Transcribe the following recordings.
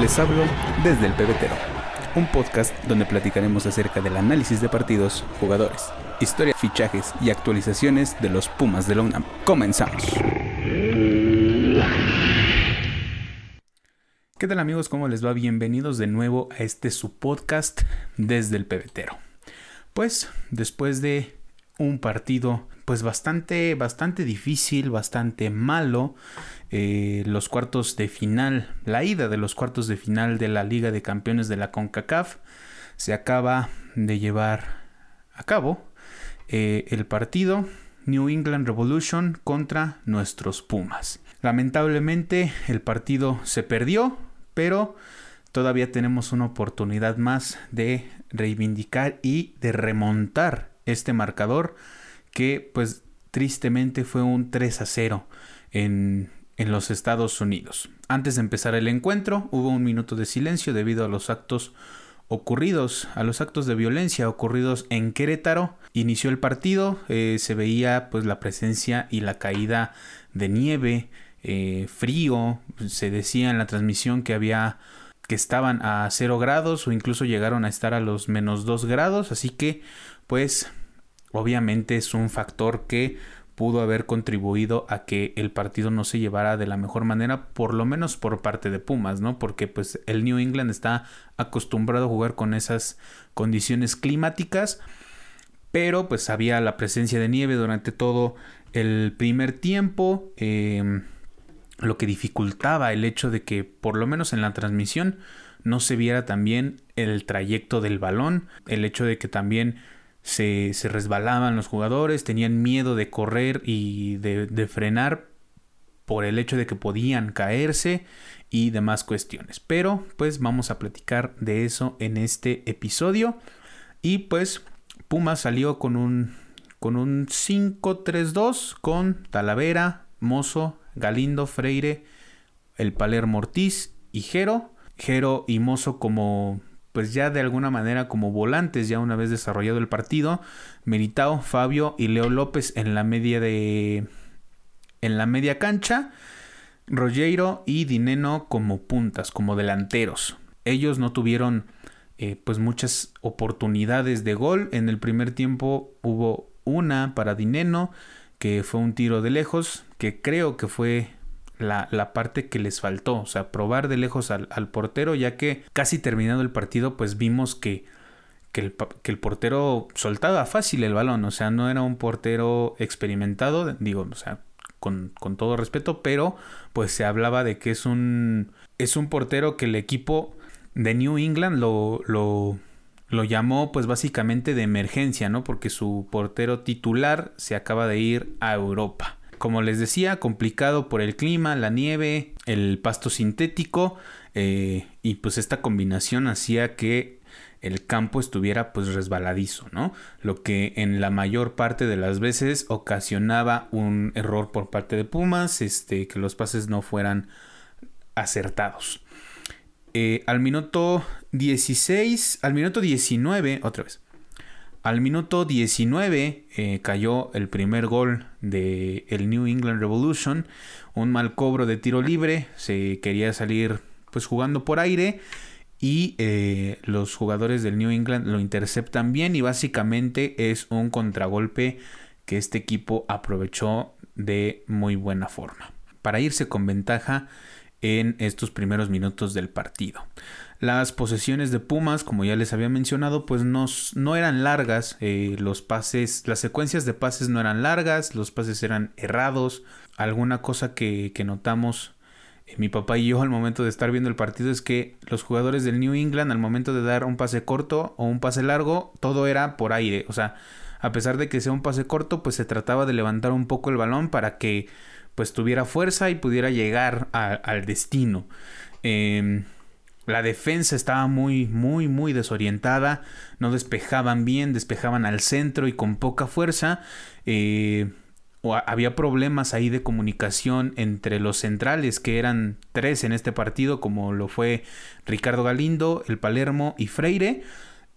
Les hablo desde el pebetero, un podcast donde platicaremos acerca del análisis de partidos, jugadores, historia, fichajes y actualizaciones de los Pumas de la UNAM. Comenzamos. ¿Qué tal amigos? ¿Cómo les va? Bienvenidos de nuevo a este su podcast desde el pebetero. Pues después de un partido pues bastante bastante difícil, bastante malo, eh, los cuartos de final, la ida de los cuartos de final de la Liga de Campeones de la CONCACAF se acaba de llevar a cabo eh, el partido New England Revolution contra nuestros Pumas. Lamentablemente el partido se perdió pero todavía tenemos una oportunidad más de reivindicar y de remontar este marcador que pues tristemente fue un 3 a 0 en, en los Estados Unidos. Antes de empezar el encuentro hubo un minuto de silencio debido a los actos ocurridos, a los actos de violencia ocurridos en Querétaro. Inició el partido, eh, se veía pues la presencia y la caída de nieve, eh, frío, se decía en la transmisión que había que estaban a 0 grados o incluso llegaron a estar a los menos 2 grados, así que pues obviamente es un factor que pudo haber contribuido a que el partido no se llevara de la mejor manera, por lo menos por parte de Pumas, ¿no? Porque pues el New England está acostumbrado a jugar con esas condiciones climáticas, pero pues había la presencia de nieve durante todo el primer tiempo. Eh, lo que dificultaba el hecho de que por lo menos en la transmisión no se viera también el trayecto del balón, el hecho de que también se, se resbalaban los jugadores, tenían miedo de correr y de, de frenar por el hecho de que podían caerse y demás cuestiones. Pero pues vamos a platicar de eso en este episodio. Y pues Puma salió con un, con un 5-3-2 con Talavera, Mozo, Galindo, Freire, el Palermo Ortiz y Jero. Jero y Mozo como pues ya de alguna manera como volantes ya una vez desarrollado el partido. Meritao, Fabio y Leo López en la media de en la media cancha. Rogero y Dineno como puntas, como delanteros. Ellos no tuvieron eh, pues muchas oportunidades de gol. En el primer tiempo hubo una para Dineno que fue un tiro de lejos, que creo que fue la, parte que les faltó, o sea, probar de lejos al, portero, ya que casi terminado el partido, pues vimos que, que, el, portero soltaba fácil el balón, o sea, no era un portero experimentado, digo, o sea, con, con todo respeto, pero pues se hablaba de que es un, es un portero que el equipo de New England lo, lo, lo llamó pues básicamente de emergencia, ¿no? Porque su portero titular se acaba de ir a Europa. Como les decía, complicado por el clima, la nieve, el pasto sintético eh, y pues esta combinación hacía que el campo estuviera pues resbaladizo, ¿no? Lo que en la mayor parte de las veces ocasionaba un error por parte de Pumas, este, que los pases no fueran acertados. Eh, al minuto 16, al minuto 19, otra vez. Al minuto 19 eh, cayó el primer gol de el New England Revolution, un mal cobro de tiro libre, se quería salir pues jugando por aire y eh, los jugadores del New England lo interceptan bien y básicamente es un contragolpe que este equipo aprovechó de muy buena forma para irse con ventaja en estos primeros minutos del partido. Las posesiones de Pumas, como ya les había mencionado, pues no, no eran largas, eh, los pases, las secuencias de pases no eran largas, los pases eran errados. Alguna cosa que, notamos eh, mi papá y yo al momento de estar viendo el partido es que los jugadores del New England al momento de dar un pase corto o un pase largo, todo era por aire, o sea, a pesar de que sea un pase corto, pues se trataba de levantar un poco el balón para que pues tuviera fuerza y pudiera llegar al destino. Em, la defensa estaba muy, muy, muy desorientada. No despejaban bien, despejaban al centro y con poca fuerza. Eh, había problemas ahí de comunicación entre los centrales, que eran tres en este partido, como lo fue Ricardo Galindo, el Palermo y Freire.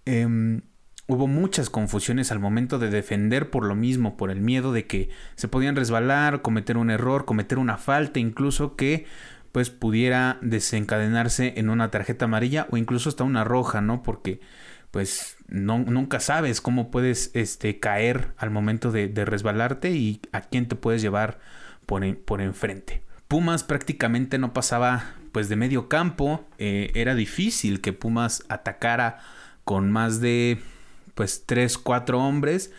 Em, hubo muchas confusiones al momento de defender por lo mismo, por el miedo de que se podían resbalar, cometer un error, cometer una falta, incluso que pues pudiera desencadenarse en una tarjeta amarilla o incluso hasta una roja, ¿no? Porque pues no, nunca sabes cómo puedes este, caer al momento de, resbalarte y a quién te puedes llevar por, por enfrente. Pumas prácticamente no pasaba pues de medio campo, eh, era difícil que Pumas atacara con más de pues 3, 4 hombres.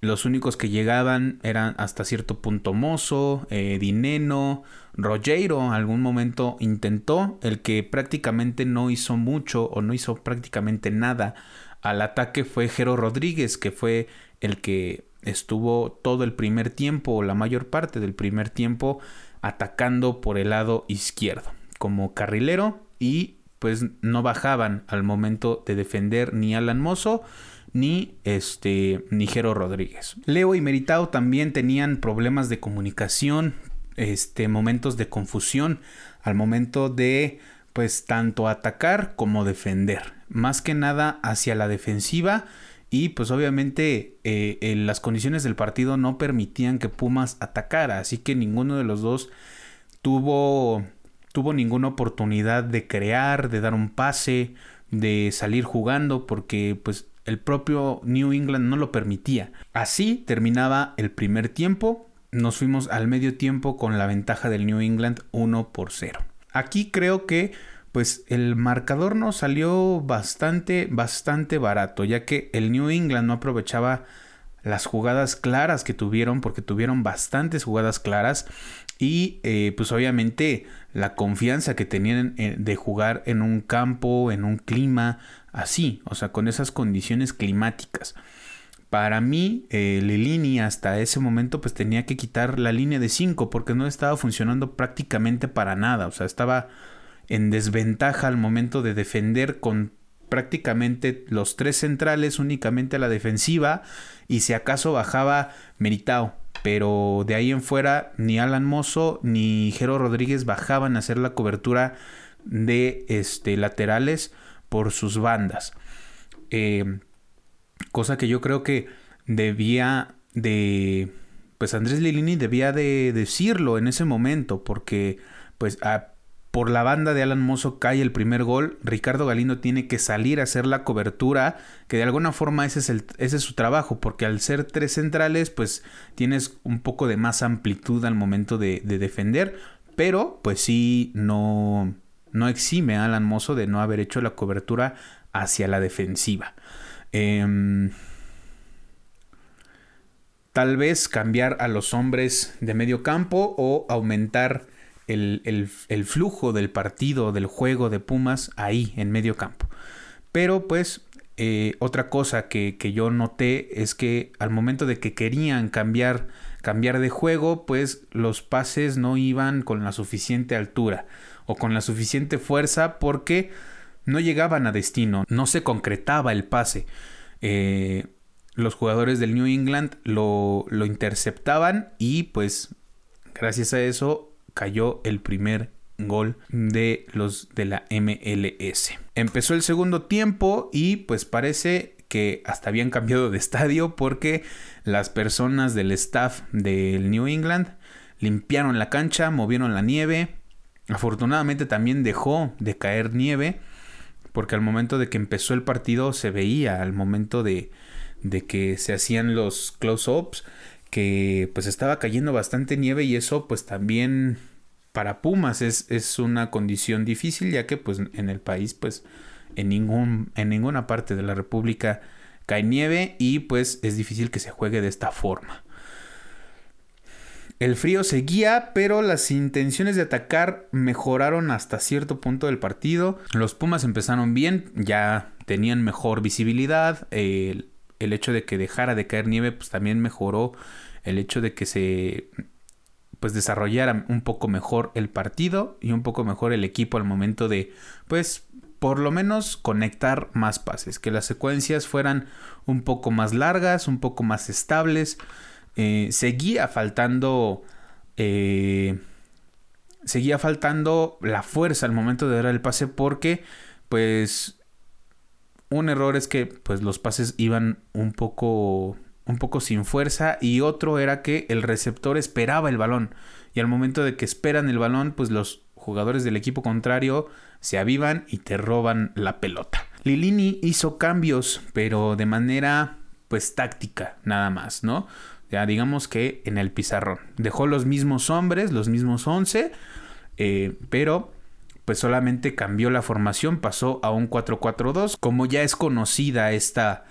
Los únicos que llegaban eran hasta cierto punto Mozo, eh, Dineno, Rogero, algún momento intentó, el que prácticamente no hizo mucho o no hizo prácticamente nada al ataque fue Jero Rodríguez, que fue el que estuvo todo el primer tiempo o la mayor parte del primer tiempo atacando por el lado izquierdo como carrilero y pues no bajaban al momento de defender ni Alan Mozo ni este ni Jero Rodríguez. Leo y Meritao también tenían problemas de comunicación, este momentos de confusión al momento de pues tanto atacar como defender, más que nada hacia la defensiva y pues obviamente eh, las condiciones del partido no permitían que Pumas atacara, así que ninguno de los dos tuvo, tuvo ninguna oportunidad de crear, de dar un pase, de salir jugando, porque pues el propio New England no lo permitía. Así terminaba el primer tiempo, nos fuimos al medio tiempo con la ventaja del New England 1 por 0. Aquí creo que pues el marcador nos salió bastante, bastante barato, ya que el New England no aprovechaba las jugadas claras que tuvieron, porque tuvieron bastantes jugadas claras y eh, pues obviamente la confianza que tenían de jugar en un campo, en un clima así, o sea, con esas condiciones climáticas. Para mí, eh, Lilini hasta ese momento pues tenía que quitar la línea de 5 porque no estaba funcionando prácticamente para nada, o sea, estaba en desventaja al momento de defender con prácticamente los tres centrales únicamente a la defensiva y si acaso bajaba Meritao. Pero de ahí en fuera ni Alan Mozo ni Jero Rodríguez bajaban a hacer la cobertura de este, laterales por sus bandas. Eh, cosa que yo creo que debía de... Pues Andrés Lilini debía de decirlo en ese momento porque pues por la banda de Alan Mozo cae el primer gol. Ricardo Galindo tiene que salir a hacer la cobertura, que de alguna forma ese es, ese es su trabajo, porque al ser tres centrales, pues tienes un poco de más amplitud al momento de, defender, pero pues sí, no, no exime a Alan Mozo de no haber hecho la cobertura hacia la defensiva. Em, tal vez cambiar a los hombres de medio campo o aumentar el, flujo del partido, del juego de Pumas ahí en medio campo. Pero pues eh, otra cosa que, yo noté es que al momento de que querían cambiar, cambiar de juego, pues los pases no iban con la suficiente altura o con la suficiente fuerza porque no llegaban a destino, no se concretaba el pase. Eh, los jugadores del New England lo, lo interceptaban y pues gracias a eso cayó el primer gol de los de la MLS. Empezó el segundo tiempo y pues parece que hasta habían cambiado de estadio porque las personas del staff del New England limpiaron la cancha, movieron la nieve. Afortunadamente también dejó de caer nieve porque al momento de que empezó el partido se veía, al momento de, de que se hacían los close-ups, que pues estaba cayendo bastante nieve y eso pues también para Pumas es, es, una condición difícil ya que pues en el país pues en, ningún, en ninguna parte de la República cae nieve y pues es difícil que se juegue de esta forma. El frío seguía, pero las intenciones de atacar mejoraron hasta cierto punto del partido. Los Pumas empezaron bien, ya tenían mejor visibilidad, el, hecho de que dejara de caer nieve pues también mejoró el hecho de que se pues desarrollara un poco mejor el partido y un poco mejor el equipo al momento de pues por lo menos conectar más pases, que las secuencias fueran un poco más largas, un poco más estables. Eh, seguía faltando eh, seguía faltando la fuerza al momento de dar el pase porque pues un error es que pues los pases iban un poco un poco sin fuerza y otro era que el receptor esperaba el balón y al momento de que esperan el balón pues los jugadores del equipo contrario se avivan y te roban la pelota. Lilini hizo cambios, pero de manera pues táctica, nada más, ¿no? Ya digamos que en el pizarrón. Dejó los mismos hombres, los mismos 11, eh, pero pues solamente cambió la formación, pasó a un 4-4-2. Como ya es conocida esta,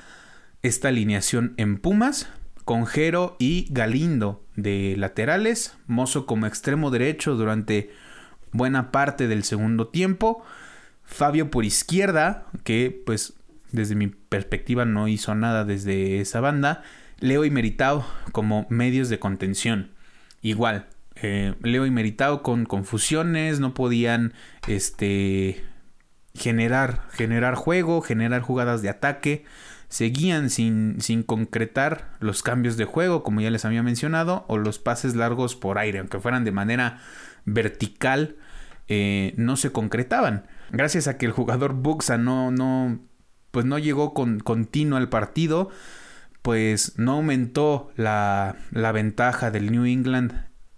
esta alineación en Pumas, con Jero y Galindo de laterales, Mozo como extremo derecho durante buena parte del segundo tiempo, Fabio por izquierda, que pues desde mi perspectiva no hizo nada desde esa banda, Leo y Meritao como medios de contención. Igual, eh, Leo y Meritao con confusiones, no podían este, generar, generar juego, generar jugadas de ataque. Seguían sin, sin concretar los cambios de juego, como ya les había mencionado, o los pases largos por aire, aunque fueran de manera vertical, eh, no se concretaban. Gracias a que el jugador Buxa no, no, pues no llegó con continuo al partido, pues no aumentó la, la ventaja del New England,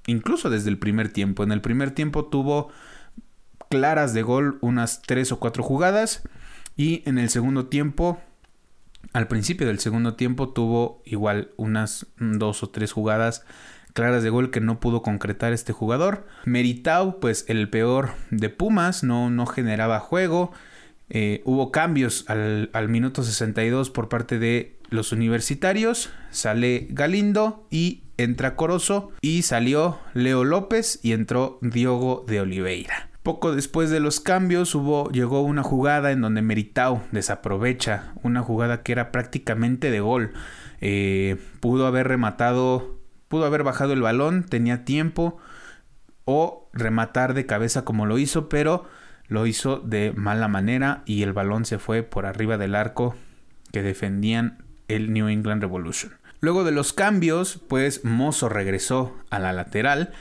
incluso desde el primer tiempo. En el primer tiempo tuvo claras de gol unas tres o cuatro jugadas y en el segundo tiempo al principio del segundo tiempo tuvo igual unas dos o tres jugadas claras de gol que no pudo concretar este jugador. Meritau, pues el peor de Pumas, no, no generaba juego. Eh, hubo cambios al, minuto 62 por parte de los universitarios. Sale Galindo y entra Corozo. Y salió Leo López y entró Diogo de Oliveira. Poco después de los cambios hubo, llegó una jugada en donde Meritau desaprovecha una jugada que era prácticamente de gol. Eh, pudo haber rematado, pudo haber bajado el balón, tenía tiempo o rematar de cabeza como lo hizo, pero lo hizo de mala manera y el balón se fue por arriba del arco que defendían el New England Revolution. Luego de los cambios, pues Mozo regresó a la lateral,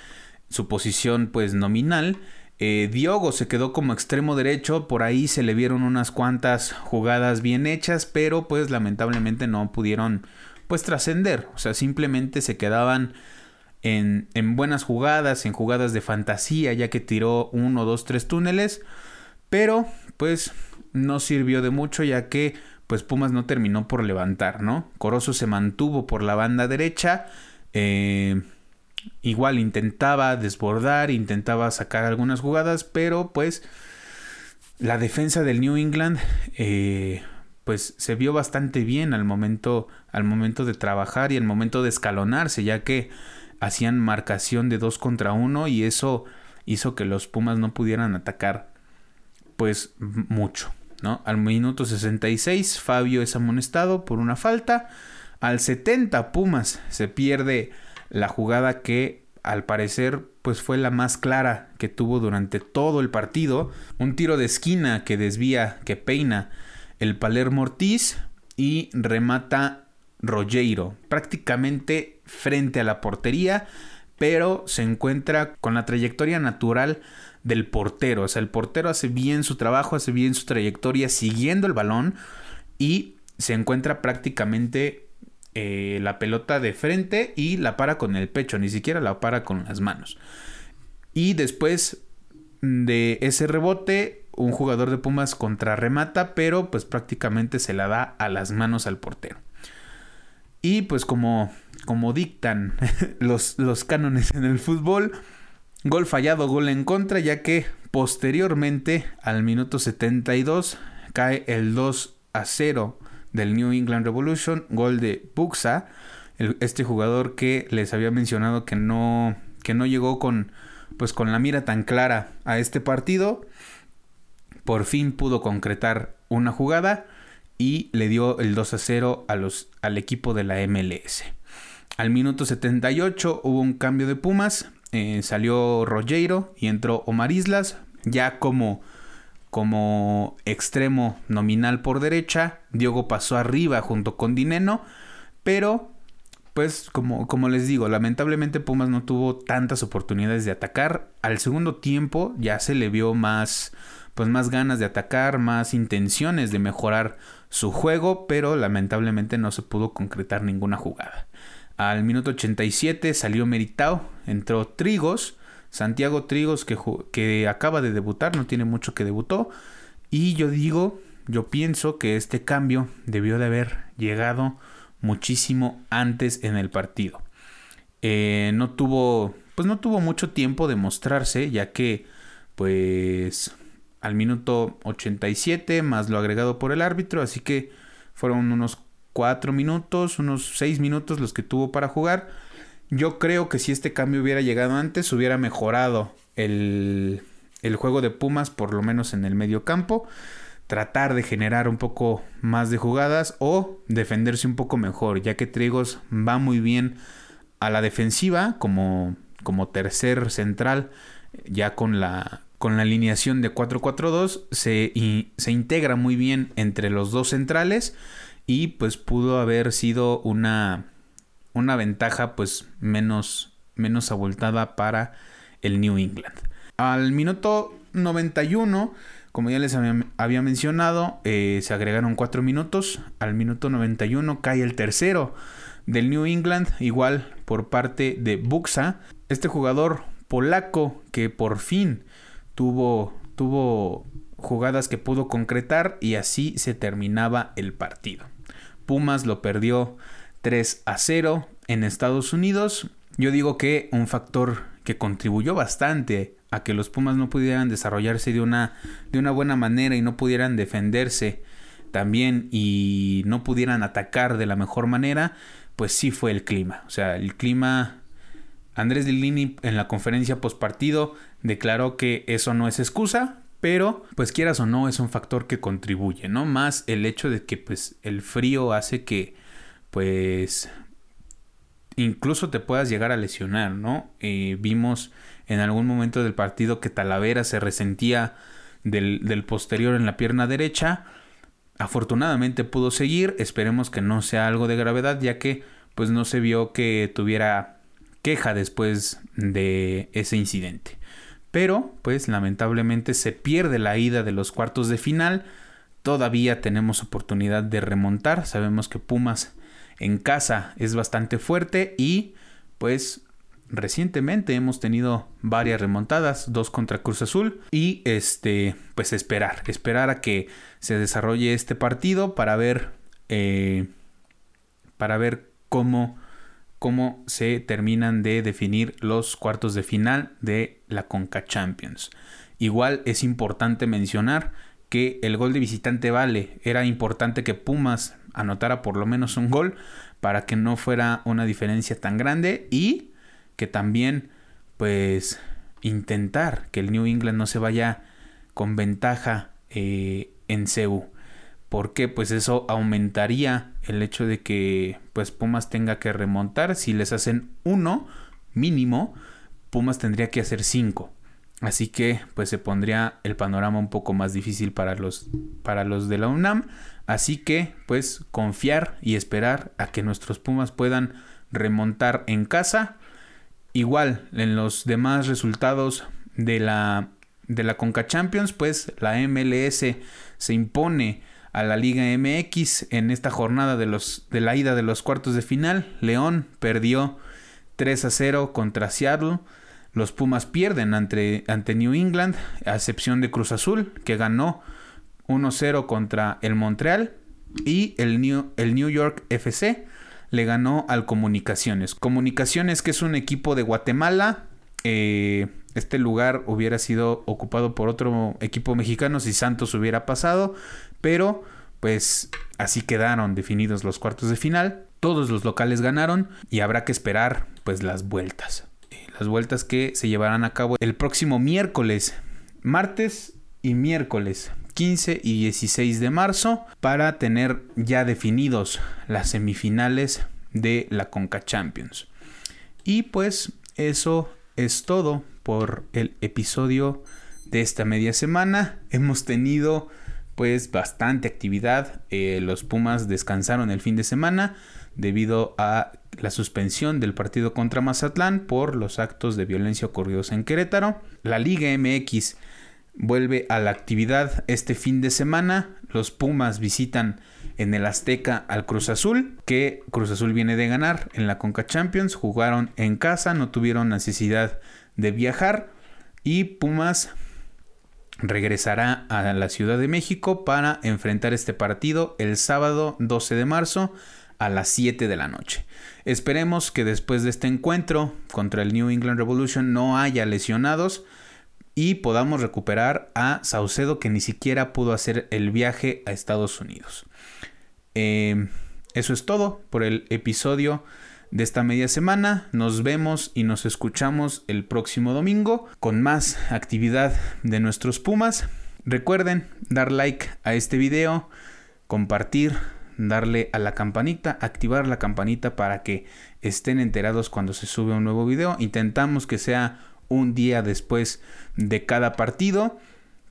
su posición pues nominal. Eh, Diogo se quedó como extremo derecho, por ahí se le vieron unas cuantas jugadas bien hechas, pero pues lamentablemente no pudieron pues trascender, o sea, simplemente se quedaban en, en buenas jugadas, en jugadas de fantasía, ya que tiró uno, dos, tres túneles, pero pues no sirvió de mucho ya que pues Pumas no terminó por levantar, ¿no? Corozo se mantuvo por la banda derecha, eh, igual intentaba desbordar, intentaba sacar algunas jugadas, pero pues la defensa del New England eh, pues se vio bastante bien al momento, al momento de trabajar y al momento de escalonarse, ya que hacían marcación de dos contra uno y eso hizo que los Pumas no pudieran atacar pues mucho. ¿no? Al minuto 66 Fabio es amonestado por una falta. Al 70 Pumas se pierde la jugada que al parecer pues fue la más clara que tuvo durante todo el partido. Un tiro de esquina que desvía, que peina el Palermo Ortiz y remata Rogero prácticamente frente a la portería, pero se encuentra con la trayectoria natural del portero. O sea, el portero hace bien su trabajo, hace bien su trayectoria siguiendo el balón y se encuentra prácticamente eh, la pelota de frente y la para con el pecho, ni siquiera la para con las manos. Y después de ese rebote, un jugador de Pumas contrarremata, pero pues prácticamente se la da a las manos al portero. Y pues como, como dictan los, los cánones en el fútbol, Gol fallado, gol en contra, ya que posteriormente al minuto 72 cae el 2 a 0 del New England Revolution, gol de Buxa, este jugador que les había mencionado que no, que no llegó con, pues con la mira tan clara a este partido, por fin pudo concretar una jugada y le dio el 2 a 0 a los, al equipo de la MLS. Al minuto 78 hubo un cambio de Pumas, eh, salió Rogero y entró Omar Islas, ya como, como extremo nominal por derecha. Diogo pasó arriba junto con Dineno, pero pues como, como les digo, lamentablemente Pumas no tuvo tantas oportunidades de atacar. Al segundo tiempo ya se le vio más, pues más ganas de atacar, más intenciones de mejorar su juego, pero lamentablemente no se pudo concretar ninguna jugada. Al minuto 87 salió Meritao, entró Trigos, Santiago Trigos que, que acaba de debutar, no tiene mucho que debutó. Y yo digo, yo pienso que este cambio debió de haber llegado muchísimo antes en el partido. Eh, no tuvo, pues no tuvo mucho tiempo de mostrarse, ya que, pues, al minuto 87 más lo agregado por el árbitro, así que fueron unos 4 minutos, unos 6 minutos los que tuvo para jugar. Yo creo que si este cambio hubiera llegado antes, hubiera mejorado el, el juego de Pumas, por lo menos en el medio campo tratar de generar un poco más de jugadas o defenderse un poco mejor, ya que Trigos va muy bien a la defensiva como, como tercer central, ya con la, con la alineación de 4-4-2, se, se integra muy bien entre los dos centrales y pues pudo haber sido una, una ventaja pues menos, menos abultada para el New England. Al minuto 91 como ya les había, mencionado, eh, se agregaron 4 minutos. Al minuto 91 cae el tercero del New England, igual por parte de Buxa. Este jugador polaco que por fin tuvo, tuvo jugadas que pudo concretar y así se terminaba el partido. Pumas lo perdió 3 a 0 en Estados Unidos. Yo digo que un factor que contribuyó bastante a que los Pumas no pudieran desarrollarse de una, de una buena manera y no pudieran defenderse también y no pudieran atacar de la mejor manera, pues sí fue el clima. O sea, el clima... Andrés Lini en la conferencia postpartido declaró que eso no es excusa, pero pues quieras o no es un factor que contribuye, ¿no? Más el hecho de que pues el frío hace que pues incluso te puedas llegar a lesionar, ¿no? Eh, vimos en algún momento del partido que Talavera se resentía del, posterior en la pierna derecha. Afortunadamente pudo seguir, esperemos que no sea algo de gravedad ya que pues no se vio que tuviera queja después de ese incidente. Pero pues lamentablemente se pierde la ida de los cuartos de final. Todavía tenemos oportunidad de remontar. Sabemos que Pumas en casa es bastante fuerte y pues recientemente hemos tenido varias remontadas, dos contra Cruz Azul y este pues esperar, esperar a que se desarrolle este partido para ver eh, para ver cómo cómo se terminan de definir los cuartos de final de la Conca Champions. Igual es importante mencionar que el gol de visitante vale, era importante que Pumas anotara por lo menos un gol para que no fuera una diferencia tan grande y que también pues intentar que el New England no se vaya con ventaja eh, en CEU. Porque Pues eso aumentaría el hecho de que pues Pumas tenga que remontar. Si les hacen uno mínimo, Pumas tendría que hacer cinco. Así que pues se pondría el panorama un poco más difícil para los, para los de la UNAM. Así que pues confiar y esperar a que nuestros Pumas puedan remontar en casa Igual, en los demás resultados de la, de la Conca Champions, pues la MLS se impone a la Liga MX en esta jornada de, los, de la ida de los cuartos de final. León perdió 3 a 0 contra Seattle. Los Pumas pierden ante, ante New England, a excepción de Cruz Azul, que ganó 1-0 contra el Montreal. Y el New, el New York FC le ganó al Comunicaciones. Comunicaciones que es un equipo de Guatemala. Eh, este lugar hubiera sido ocupado por otro equipo mexicano si Santos hubiera pasado. Pero pues así quedaron definidos los cuartos de final. Todos los locales ganaron y habrá que esperar pues las vueltas. Eh, las vueltas que se llevarán a cabo el próximo miércoles, martes y miércoles 15 y 16 de marzo para tener ya definidos las semifinales de la Conca Champions. Y pues eso es todo por el episodio de esta media semana. Hemos tenido pues bastante actividad. Eh, los Pumas descansaron el fin de semana debido a la suspensión del partido contra Mazatlán por los actos de violencia ocurridos en Querétaro. La Liga MX vuelve a la actividad este fin de semana. Los Pumas visitan en el Azteca al Cruz Azul, que Cruz Azul viene de ganar en la Conca Champions. Jugaron en casa, no tuvieron necesidad de viajar y Pumas regresará a la Ciudad de México para enfrentar este partido el sábado 12 de marzo a las 7 de la noche. Esperemos que después de este encuentro contra el New England Revolution no haya lesionados y podamos recuperar a Saucedo que ni siquiera pudo hacer el viaje a Estados Unidos. Eh, eso es todo por el episodio de esta media semana. Nos vemos y nos escuchamos el próximo domingo con más actividad de nuestros Pumas. Recuerden dar like a este video, compartir, darle a la campanita, activar la campanita para que estén enterados cuando se sube un nuevo video. Intentamos que sea un día después de cada partido.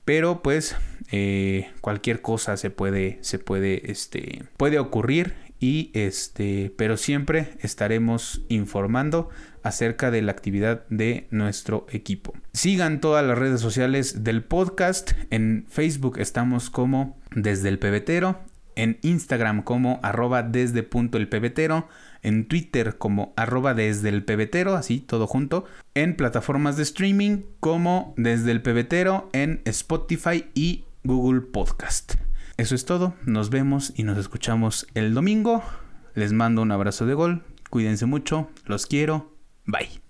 Pero pues eh, cualquier cosa se puede, se puede, este, puede ocurrir y este, pero siempre estaremos informando acerca de la actividad de nuestro equipo. Sigan todas las redes sociales del podcast. En Facebook estamos como desde el pebetero, en Instagram como arroba desde punto el pebetero, en Twitter como arroba desde el pebetero, así todo junto, en plataformas de streaming como desde el pebetero, en Spotify y Google Podcast. Eso es todo, nos vemos y nos escuchamos el domingo. Les mando un abrazo de gol, cuídense mucho, los quiero, bye.